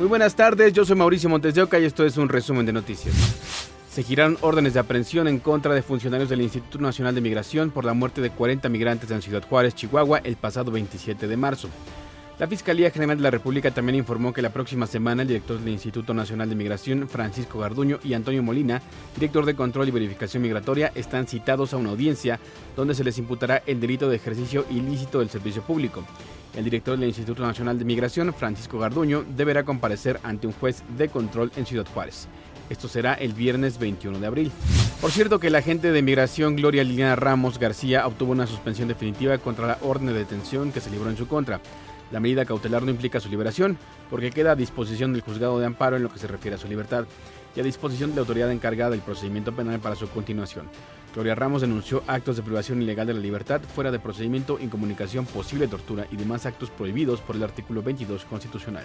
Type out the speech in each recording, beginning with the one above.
Muy buenas tardes, yo soy Mauricio Montes de Oca y esto es un resumen de noticias. Se giraron órdenes de aprehensión en contra de funcionarios del Instituto Nacional de Migración por la muerte de 40 migrantes en Ciudad Juárez, Chihuahua, el pasado 27 de marzo. La Fiscalía General de la República también informó que la próxima semana el director del Instituto Nacional de Migración, Francisco Garduño, y Antonio Molina, director de Control y Verificación Migratoria, están citados a una audiencia donde se les imputará el delito de ejercicio ilícito del servicio público. El director del Instituto Nacional de Migración, Francisco Garduño, deberá comparecer ante un juez de control en Ciudad Juárez. Esto será el viernes 21 de abril. Por cierto que la agente de migración Gloria Liliana Ramos García obtuvo una suspensión definitiva contra la orden de detención que se libró en su contra. La medida cautelar no implica su liberación, porque queda a disposición del juzgado de amparo en lo que se refiere a su libertad y a disposición de la autoridad encargada del procedimiento penal para su continuación. Gloria Ramos denunció actos de privación ilegal de la libertad fuera de procedimiento, incomunicación, posible tortura y demás actos prohibidos por el artículo 22 constitucional.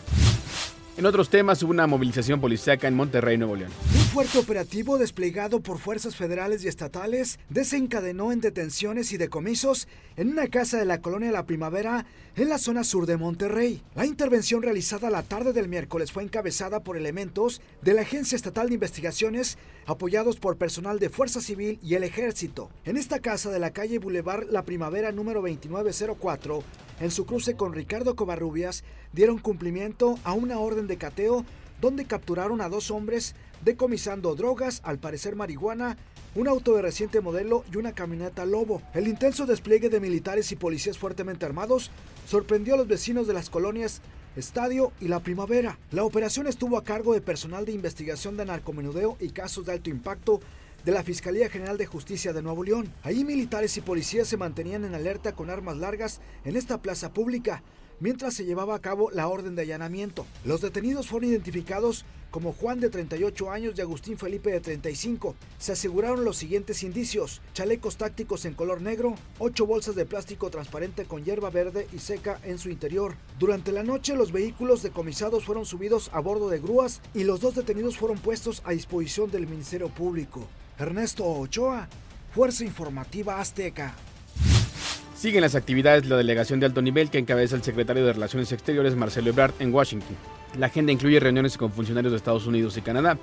En otros temas, hubo una movilización policíaca en Monterrey, Nuevo León. Fuerte operativo desplegado por fuerzas federales y estatales desencadenó en detenciones y decomisos en una casa de la colonia La Primavera en la zona sur de Monterrey. La intervención realizada la tarde del miércoles fue encabezada por elementos de la Agencia Estatal de Investigaciones apoyados por personal de Fuerza Civil y el Ejército. En esta casa de la calle Boulevard La Primavera número 2904 en su cruce con Ricardo Covarrubias, dieron cumplimiento a una orden de cateo donde capturaron a dos hombres decomisando drogas, al parecer marihuana, un auto de reciente modelo y una camioneta Lobo. El intenso despliegue de militares y policías fuertemente armados sorprendió a los vecinos de las colonias Estadio y La Primavera. La operación estuvo a cargo de personal de investigación de narcomenudeo y casos de alto impacto de la Fiscalía General de Justicia de Nuevo León. Ahí militares y policías se mantenían en alerta con armas largas en esta plaza pública mientras se llevaba a cabo la orden de allanamiento. Los detenidos fueron identificados como Juan de 38 años y Agustín Felipe de 35. Se aseguraron los siguientes indicios: chalecos tácticos en color negro, ocho bolsas de plástico transparente con hierba verde y seca en su interior. Durante la noche los vehículos decomisados fueron subidos a bordo de grúas y los dos detenidos fueron puestos a disposición del Ministerio Público. Ernesto Ochoa, Fuerza Informativa Azteca. Siguen las actividades de la delegación de alto nivel que encabeza el secretario de Relaciones Exteriores Marcelo Ebrard en Washington. La agenda incluye reuniones con funcionarios de Estados Unidos y Canadá.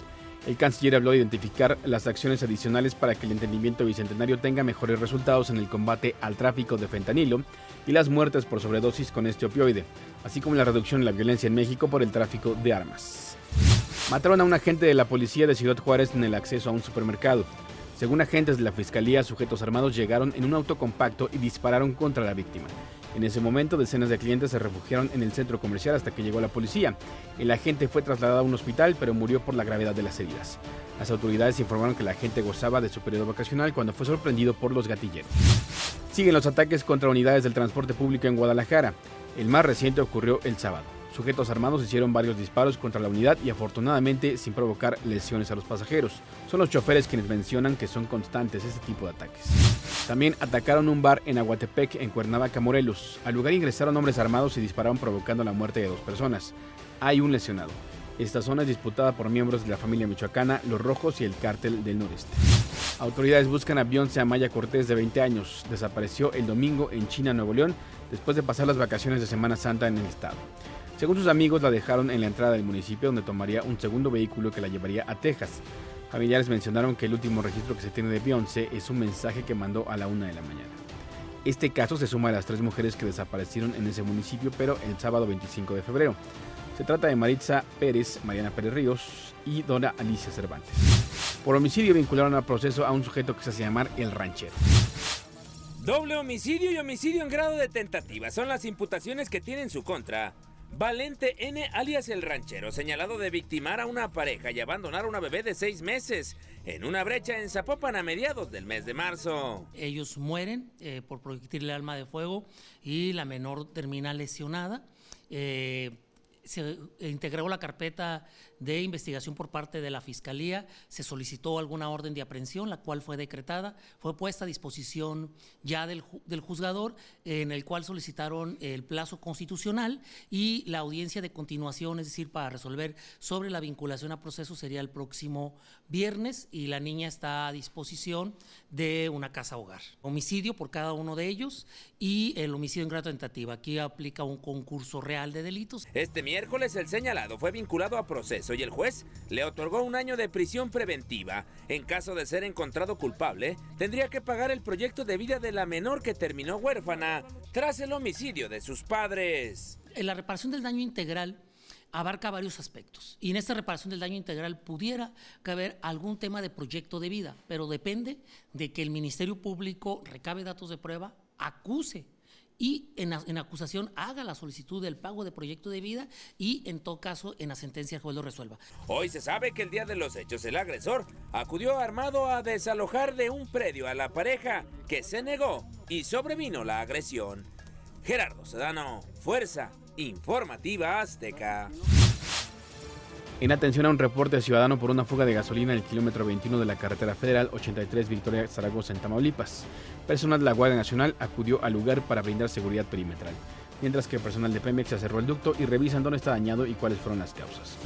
El canciller habló de identificar las acciones adicionales para que el entendimiento bicentenario tenga mejores resultados en el combate al tráfico de fentanilo y las muertes por sobredosis con este opioide, así como la reducción de la violencia en México por el tráfico de armas. Mataron a un agente de la policía de Ciudad Juárez en el acceso a un supermercado. Según agentes de la fiscalía, sujetos armados llegaron en un auto compacto y dispararon contra la víctima. En ese momento, decenas de clientes se refugiaron en el centro comercial hasta que llegó la policía. El agente fue trasladado a un hospital, pero murió por la gravedad de las heridas. Las autoridades informaron que la agente gozaba de su periodo vacacional cuando fue sorprendido por los gatilleros. Siguen los ataques contra unidades del transporte público en Guadalajara. El más reciente ocurrió el sábado. Sujetos armados hicieron varios disparos contra la unidad y afortunadamente sin provocar lesiones a los pasajeros. Son los choferes quienes mencionan que son constantes este tipo de ataques. También atacaron un bar en Aguatepec, en Cuernavaca, Morelos. Al lugar ingresaron hombres armados y dispararon provocando la muerte de dos personas. Hay un lesionado. Esta zona es disputada por miembros de la familia michoacana, los Rojos y el Cártel del Noreste. Autoridades buscan a Beyoncé Amaya Cortés de 20 años. Desapareció el domingo en China, Nuevo León, después de pasar las vacaciones de Semana Santa en el estado. Según sus amigos, la dejaron en la entrada del municipio donde tomaría un segundo vehículo que la llevaría a Texas. Familiares mencionaron que el último registro que se tiene de Beyoncé es un mensaje que mandó a la una de la mañana. Este caso se suma a las tres mujeres que desaparecieron en ese municipio, pero el sábado 25 de febrero. Se trata de Maritza Pérez, Mariana Pérez Ríos y Dora Alicia Cervantes. Por homicidio vincularon al proceso a un sujeto que se hace llamar El Ranchero. Doble homicidio y homicidio en grado de tentativa son las imputaciones que tiene en su contra Valente N, alias el ranchero, señalado de victimar a una pareja y abandonar a una bebé de seis meses en una brecha en Zapopan a mediados del mes de marzo. Ellos mueren eh, por proyectil alma de fuego y la menor termina lesionada. Eh, se integró la carpeta de investigación por parte de la Fiscalía, se solicitó alguna orden de aprehensión, la cual fue decretada, fue puesta a disposición ya del, del, juzgador, en el cual solicitaron el plazo constitucional y la audiencia de continuación, es decir, para resolver sobre la vinculación a proceso sería el próximo viernes y la niña está a disposición de una casa hogar. Homicidio por cada uno de ellos y el homicidio en grado tentativa. Aquí aplica un concurso real de delitos. Este miércoles el señalado fue vinculado a proceso y el juez le otorgó un año de prisión preventiva. En caso de ser encontrado culpable, tendría que pagar el proyecto de vida de la menor que terminó huérfana tras el homicidio de sus padres. En la reparación del daño integral abarca varios aspectos. Y en esta reparación del daño integral pudiera caber algún tema de proyecto de vida, pero depende de que el Ministerio Público recabe datos de prueba, acuse y en, en, acusación haga la solicitud del pago de proyecto de vida y en todo caso en la sentencia el juez lo resuelva. Hoy se sabe que el día de los hechos el agresor acudió armado a desalojar de un predio a la pareja que se negó y sobrevino la agresión. Gerardo Sedano, Fuerza Informativa Azteca. En atención a un reporte ciudadano por una fuga de gasolina en el kilómetro 21 de la carretera federal 83 Victoria Zaragoza en Tamaulipas. Personal de la Guardia Nacional acudió al lugar para brindar seguridad perimetral, mientras que el personal de Pemex cerró el ducto y revisan dónde está dañado y cuáles fueron las causas.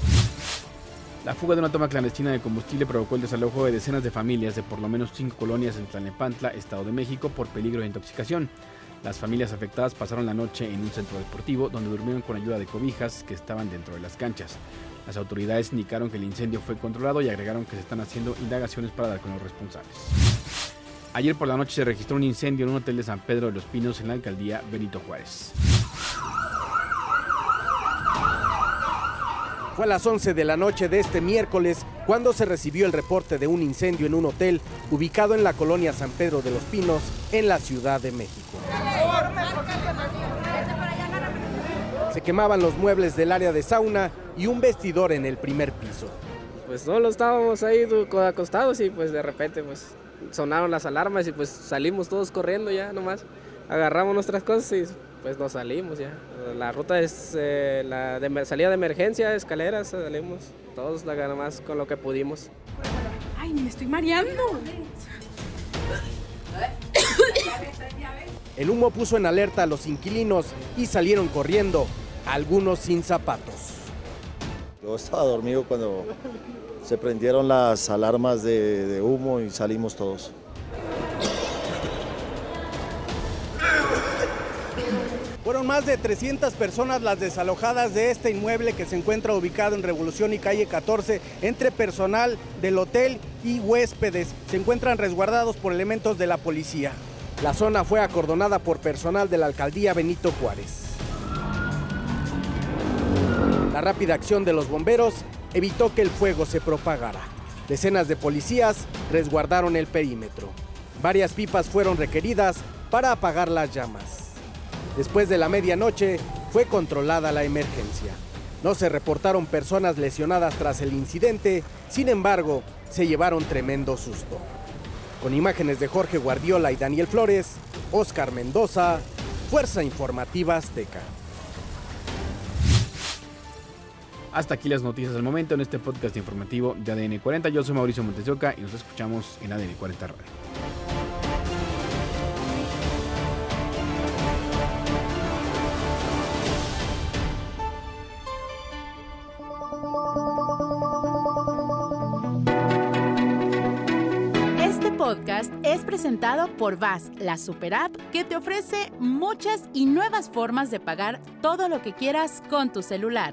La fuga de una toma clandestina de combustible provocó el desalojo de decenas de familias de por lo menos cinco colonias en Tlalnepantla, Estado de México, por peligro de intoxicación. Las familias afectadas pasaron la noche en un centro deportivo donde durmieron con ayuda de cobijas que estaban dentro de las canchas. Las autoridades indicaron que el incendio fue controlado y agregaron que se están haciendo indagaciones para dar con los responsables. Ayer por la noche se registró un incendio en un hotel de San Pedro de los Pinos en la alcaldía Benito Juárez. Fue a las 11 de la noche de este miércoles cuando se recibió el reporte de un incendio en un hotel ubicado en la colonia San Pedro de los Pinos, en la Ciudad de México. Se quemaban los muebles del área de sauna y un vestidor en el primer piso. Pues no, lo estábamos ahí acostados y pues de repente pues sonaron las alarmas y pues salimos todos corriendo ya nomás. Agarramos nuestras cosas y pues nos salimos ya. La ruta es eh, la de salida de emergencia, escaleras, salimos todos nada más con lo que pudimos. Ay, me estoy mareando. El humo puso en alerta a los inquilinos y salieron corriendo, algunos sin zapatos. Yo estaba dormido cuando se prendieron las alarmas de, de humo y salimos todos. Fueron más de 300 personas las desalojadas de este inmueble que se encuentra ubicado en Revolución y Calle 14 entre personal del hotel y huéspedes. Se encuentran resguardados por elementos de la policía. La zona fue acordonada por personal de la alcaldía Benito Juárez. La rápida acción de los bomberos evitó que el fuego se propagara. Decenas de policías resguardaron el perímetro. Varias pipas fueron requeridas para apagar las llamas. Después de la medianoche fue controlada la emergencia. No se reportaron personas lesionadas tras el incidente, sin embargo, se llevaron tremendo susto. Con imágenes de Jorge Guardiola y Daniel Flores, Oscar Mendoza, Fuerza Informativa Azteca. Hasta aquí las noticias del momento en este podcast informativo de ADN 40. Yo soy Mauricio Montesioca y nos escuchamos en ADN 40 Radio. podcast es presentado por VAS, la super app que te ofrece muchas y nuevas formas de pagar todo lo que quieras con tu celular.